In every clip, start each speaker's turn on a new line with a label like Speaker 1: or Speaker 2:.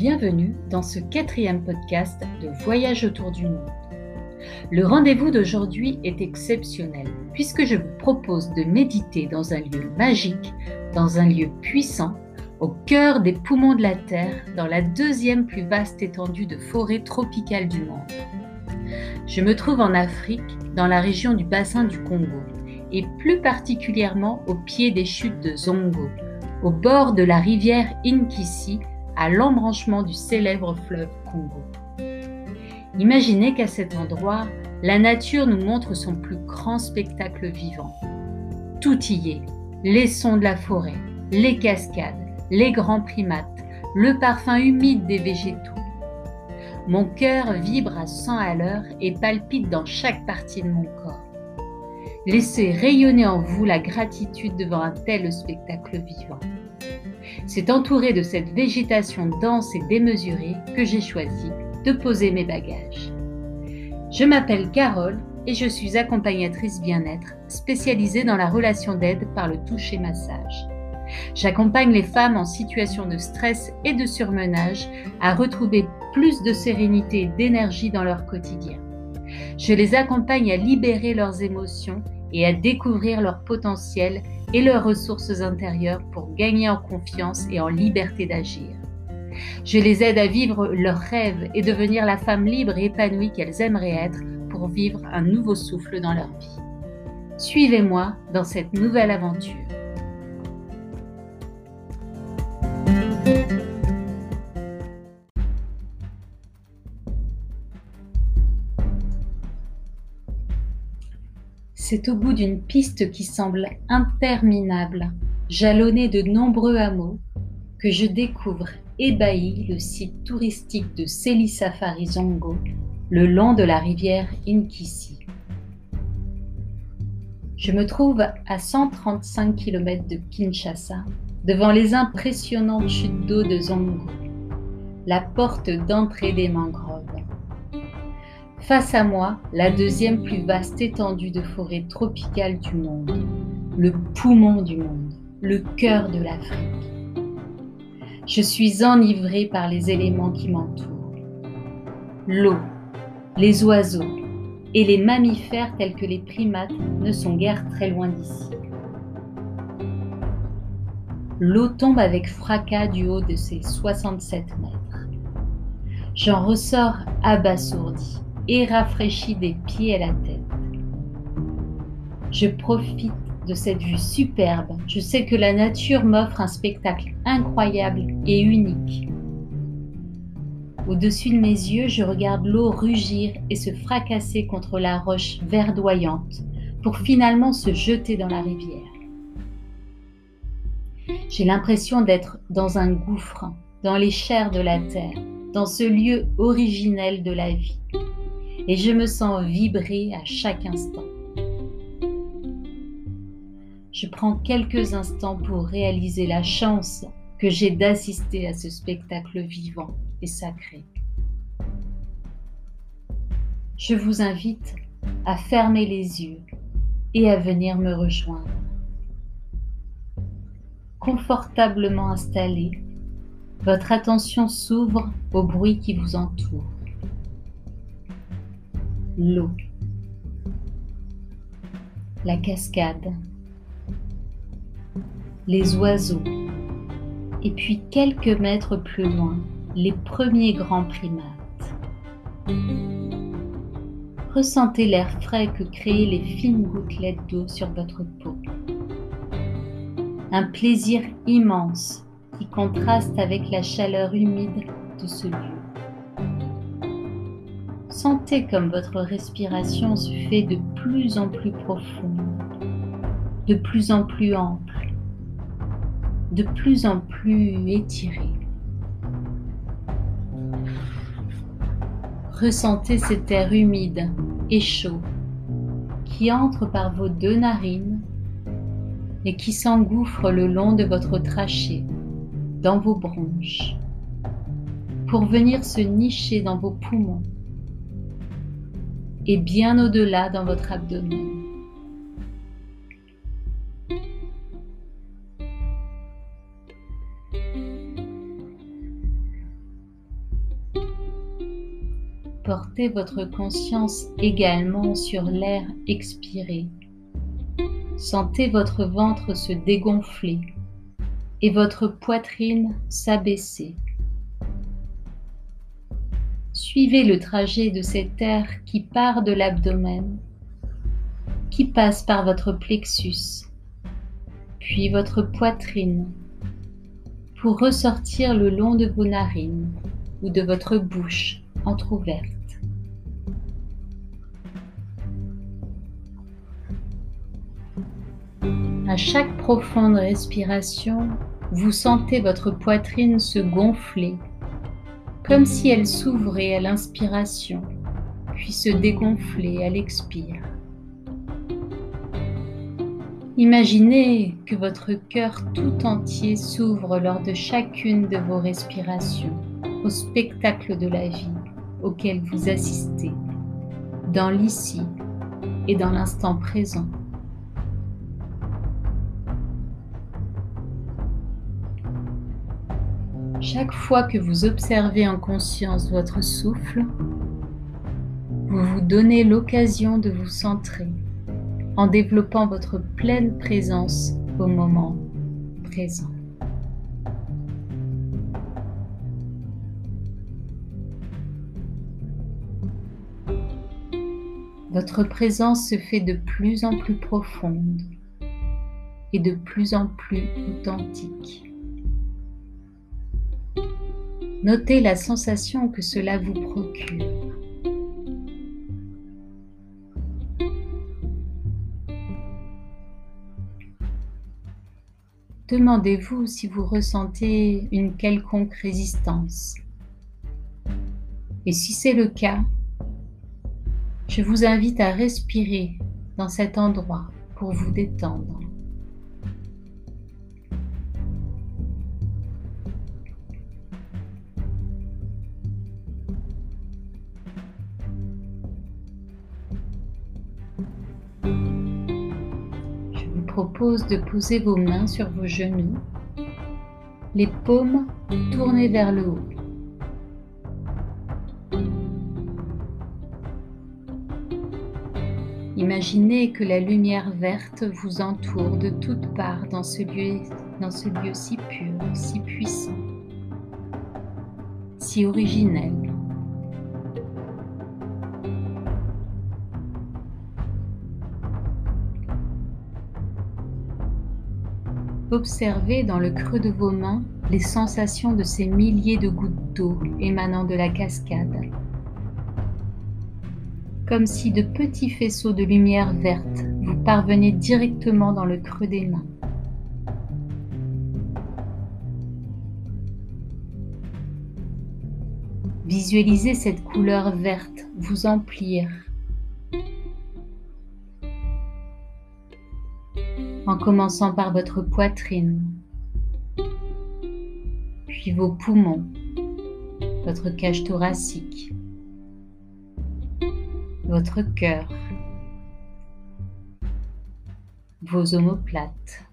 Speaker 1: Bienvenue dans ce quatrième podcast de Voyage autour du monde. Le rendez-vous d'aujourd'hui est exceptionnel puisque je vous propose de méditer dans un lieu magique, dans un lieu puissant, au cœur des poumons de la Terre, dans la deuxième plus vaste étendue de forêt tropicale du monde. Je me trouve en Afrique, dans la région du bassin du Congo, et plus particulièrement au pied des chutes de Zongo, au bord de la rivière Inkisi, à l'embranchement du célèbre fleuve Congo. Imaginez qu'à cet endroit, la nature nous montre son plus grand spectacle vivant. Tout y est, les sons de la forêt, les cascades, les grands primates, le parfum humide des végétaux. Mon cœur vibre à 100 à l'heure et palpite dans chaque partie de mon corps. Laissez rayonner en vous la gratitude devant un tel spectacle vivant. C'est entouré de cette végétation dense et démesurée que j'ai choisi de poser mes bagages. Je m'appelle Carole et je suis accompagnatrice bien-être spécialisée dans la relation d'aide par le toucher massage. J'accompagne les femmes en situation de stress et de surmenage à retrouver plus de sérénité et d'énergie dans leur quotidien. Je les accompagne à libérer leurs émotions et à découvrir leur potentiel et leurs ressources intérieures pour gagner en confiance et en liberté d'agir. Je les aide à vivre leurs rêves et devenir la femme libre et épanouie qu'elles aimeraient être pour vivre un nouveau souffle dans leur vie. Suivez-moi dans cette nouvelle aventure. C'est au bout d'une piste qui semble interminable, jalonnée de nombreux hameaux, que je découvre ébahi le site touristique de Seli Safari Zongo, le long de la rivière Inkisi. Je me trouve à 135 km de Kinshasa, devant les impressionnantes chutes d'eau de Zongo, la porte d'entrée des mangroves. Face à moi, la deuxième plus vaste étendue de forêt tropicale du monde, le poumon du monde, le cœur de l'Afrique. Je suis enivrée par les éléments qui m'entourent. L'eau, les oiseaux et les mammifères tels que les primates ne sont guère très loin d'ici. L'eau tombe avec fracas du haut de ses 67 mètres. J'en ressors abasourdi et rafraîchi des pieds à la tête. Je profite de cette vue superbe. Je sais que la nature m'offre un spectacle incroyable et unique. Au-dessus de mes yeux, je regarde l'eau rugir et se fracasser contre la roche verdoyante pour finalement se jeter dans la rivière. J'ai l'impression d'être dans un gouffre, dans les chairs de la terre, dans ce lieu originel de la vie et je me sens vibrer à chaque instant. Je prends quelques instants pour réaliser la chance que j'ai d'assister à ce spectacle vivant et sacré. Je vous invite à fermer les yeux et à venir me rejoindre. Confortablement installé, votre attention s'ouvre au bruit qui vous entoure l'eau, la cascade, les oiseaux, et puis quelques mètres plus loin, les premiers grands primates. Ressentez l'air frais que créent les fines gouttelettes d'eau sur votre peau. Un plaisir immense qui contraste avec la chaleur humide de ce lieu. Sentez comme votre respiration se fait de plus en plus profonde, de plus en plus ample, de plus en plus étirée. Ressentez cet air humide et chaud qui entre par vos deux narines et qui s'engouffre le long de votre trachée, dans vos bronches, pour venir se nicher dans vos poumons et bien au-delà dans votre abdomen. portez votre conscience également sur l'air expiré. Sentez votre ventre se dégonfler et votre poitrine s'abaisser. Suivez le trajet de cet air qui part de l'abdomen, qui passe par votre plexus, puis votre poitrine, pour ressortir le long de vos narines ou de votre bouche entr'ouverte. À chaque profonde respiration, vous sentez votre poitrine se gonfler, comme si elle s'ouvrait à l'inspiration, puis se dégonfler à l'expire. Imaginez que votre cœur tout entier s'ouvre lors de chacune de vos respirations au spectacle de la vie auquel vous assistez, dans l'ici et dans l'instant présent. Chaque fois que vous observez en conscience votre souffle, vous vous donnez l'occasion de vous centrer en développant votre pleine présence au moment présent. Votre présence se fait de plus en plus profonde et de plus en plus authentique. Notez la sensation que cela vous procure. Demandez-vous si vous ressentez une quelconque résistance. Et si c'est le cas, je vous invite à respirer dans cet endroit pour vous détendre. De poser vos mains sur vos genoux, les paumes tournées vers le haut. Imaginez que la lumière verte vous entoure de toutes parts dans ce lieu, dans ce lieu si pur, si puissant, si originel. Observez dans le creux de vos mains les sensations de ces milliers de gouttes d'eau émanant de la cascade. Comme si de petits faisceaux de lumière verte vous parvenaient directement dans le creux des mains. Visualisez cette couleur verte vous emplir en commençant par votre poitrine, puis vos poumons, votre cage thoracique, votre cœur, vos omoplates.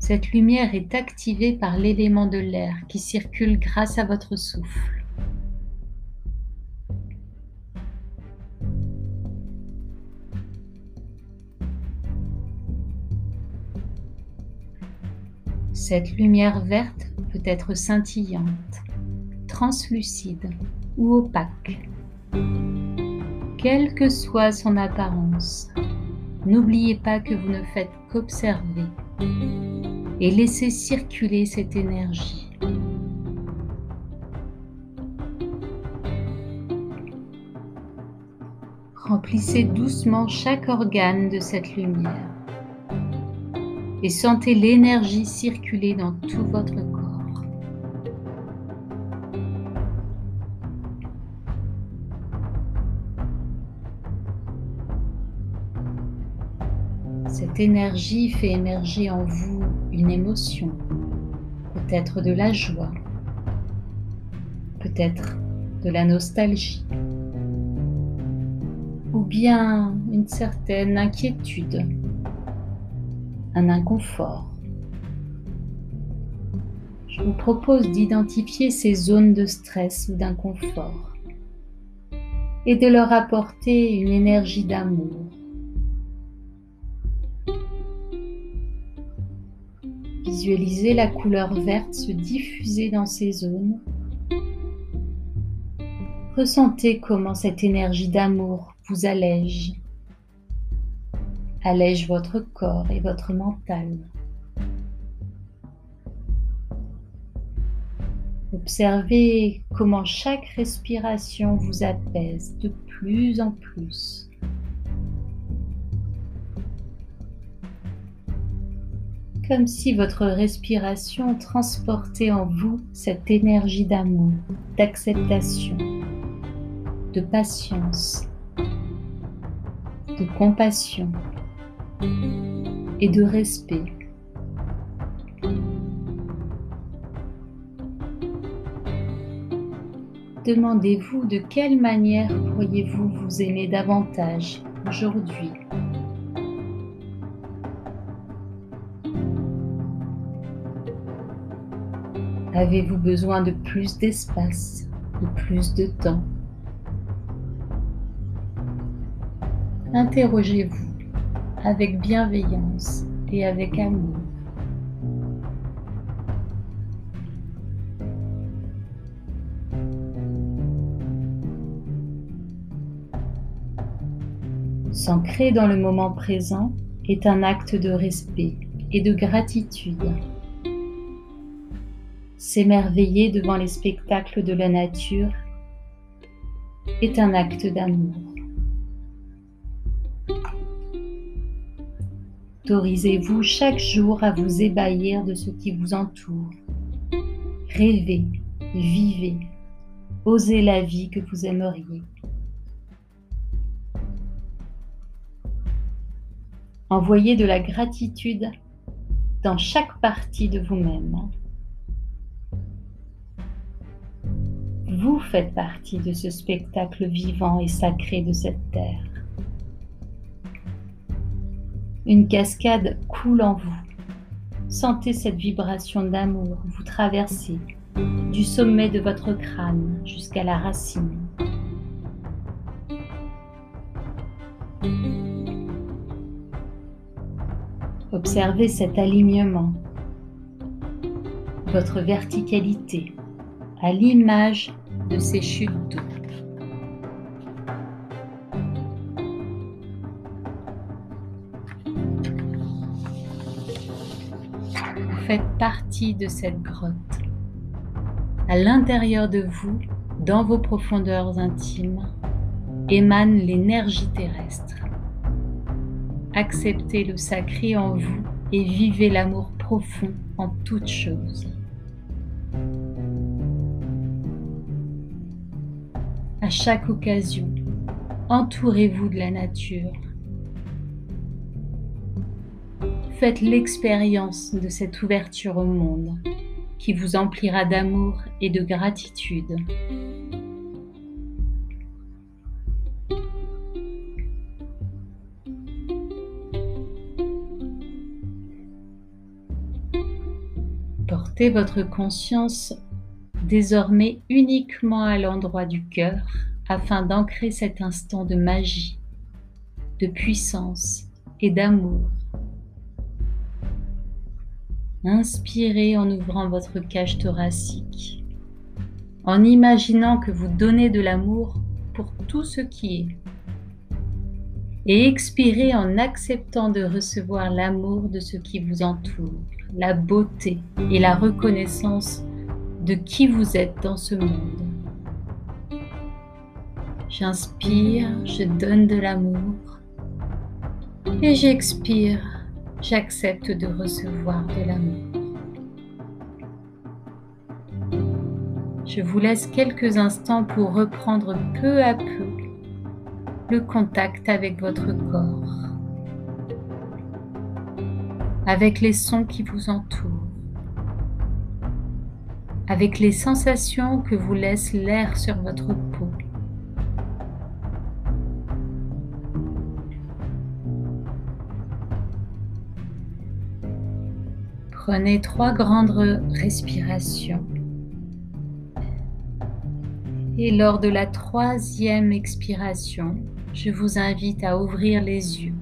Speaker 1: Cette lumière est activée par l'élément de l'air qui circule grâce à votre souffle. Cette lumière verte peut être scintillante, translucide ou opaque. Quelle que soit son apparence, n'oubliez pas que vous ne faites qu'observer et laissez circuler cette énergie. Remplissez doucement chaque organe de cette lumière et sentez l'énergie circuler dans tout votre corps. Cette énergie fait émerger en vous une émotion, peut-être de la joie, peut-être de la nostalgie, ou bien une certaine inquiétude un inconfort. je vous propose d'identifier ces zones de stress ou d'inconfort et de leur apporter une énergie d'amour. Visualisez la couleur verte se diffuser dans ces zones. Ressentez comment cette énergie d'amour vous allège, allège votre corps et votre mental. Observez comment chaque respiration vous apaise de plus en plus. Comme si votre respiration transportait en vous cette énergie d'amour, d'acceptation, de patience, de compassion et de respect. Demandez-vous de quelle manière pourriez-vous vous aimer davantage aujourd'hui? Avez-vous besoin de plus d'espace, de plus de temps? Interrogez-vous avec bienveillance et avec amour. S'ancrer dans le moment présent est un acte de respect et de gratitude. S'émerveiller devant les spectacles de la nature est un acte d'amour. Autorisez-vous chaque jour à vous ébahir de ce qui vous entoure. Rêvez, vivez, osez la vie que vous aimeriez. Envoyez de la gratitude dans chaque partie de vous-même. Vous faites partie de ce spectacle vivant et sacré de cette terre. Une cascade coule en vous. Sentez cette vibration d'amour vous traverser du sommet de votre crâne jusqu'à la racine. Observez cet alignement, votre verticalité, à l'image de ces chutes d'eau. Faites partie de cette grotte. À l'intérieur de vous, dans vos profondeurs intimes, émane l'énergie terrestre acceptez le sacré en vous et vivez l'amour profond en toutes choses. À chaque occasion, entourez-vous de la nature. Faites l'expérience de cette ouverture au monde qui vous emplira d'amour et de gratitude. Portez votre conscience désormais uniquement à l'endroit du cœur afin d'ancrer cet instant de magie, de puissance et d'amour. Inspirez en ouvrant votre cage thoracique, en imaginant que vous donnez de l'amour pour tout ce qui est. Et expirez en acceptant de recevoir l'amour de ce qui vous entoure la beauté et la reconnaissance de qui vous êtes dans ce monde. J'inspire, je donne de l'amour et j'expire, j'accepte de recevoir de l'amour. Je vous laisse quelques instants pour reprendre peu à peu le contact avec votre corps avec les sons qui vous entourent, avec les sensations que vous laisse l'air sur votre peau. Prenez trois grandes respirations. Et lors de la troisième expiration, je vous invite à ouvrir les yeux.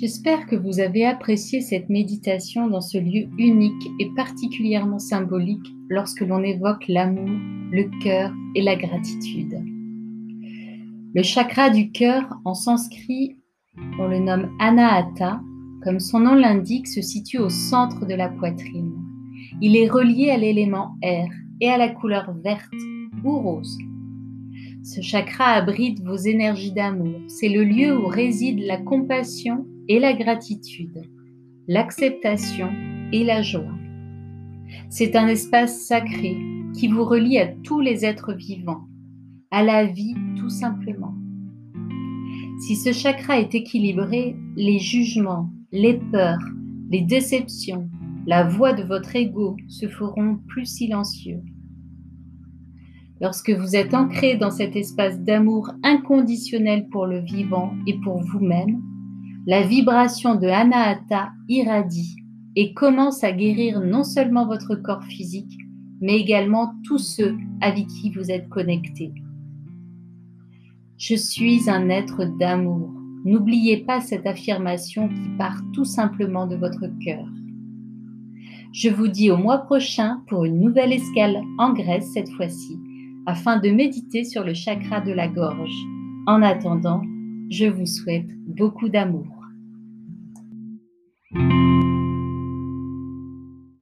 Speaker 1: J'espère que vous avez apprécié cette méditation dans ce lieu unique et particulièrement symbolique lorsque l'on évoque l'amour, le cœur et la gratitude. Le chakra du cœur en sanskrit, on le nomme Anahata, comme son nom l'indique, se situe au centre de la poitrine. Il est relié à l'élément air et à la couleur verte ou rose. Ce chakra abrite vos énergies d'amour. C'est le lieu où réside la compassion et la gratitude, l'acceptation et la joie. C'est un espace sacré qui vous relie à tous les êtres vivants, à la vie tout simplement. Si ce chakra est équilibré, les jugements, les peurs, les déceptions, la voix de votre ego se feront plus silencieux. Lorsque vous êtes ancré dans cet espace d'amour inconditionnel pour le vivant et pour vous-même, la vibration de Anahata irradie et commence à guérir non seulement votre corps physique, mais également tous ceux avec qui vous êtes connectés. Je suis un être d'amour. N'oubliez pas cette affirmation qui part tout simplement de votre cœur. Je vous dis au mois prochain pour une nouvelle escale en Grèce cette fois-ci, afin de méditer sur le chakra de la gorge. En attendant, je vous souhaite beaucoup d'amour. Thank you.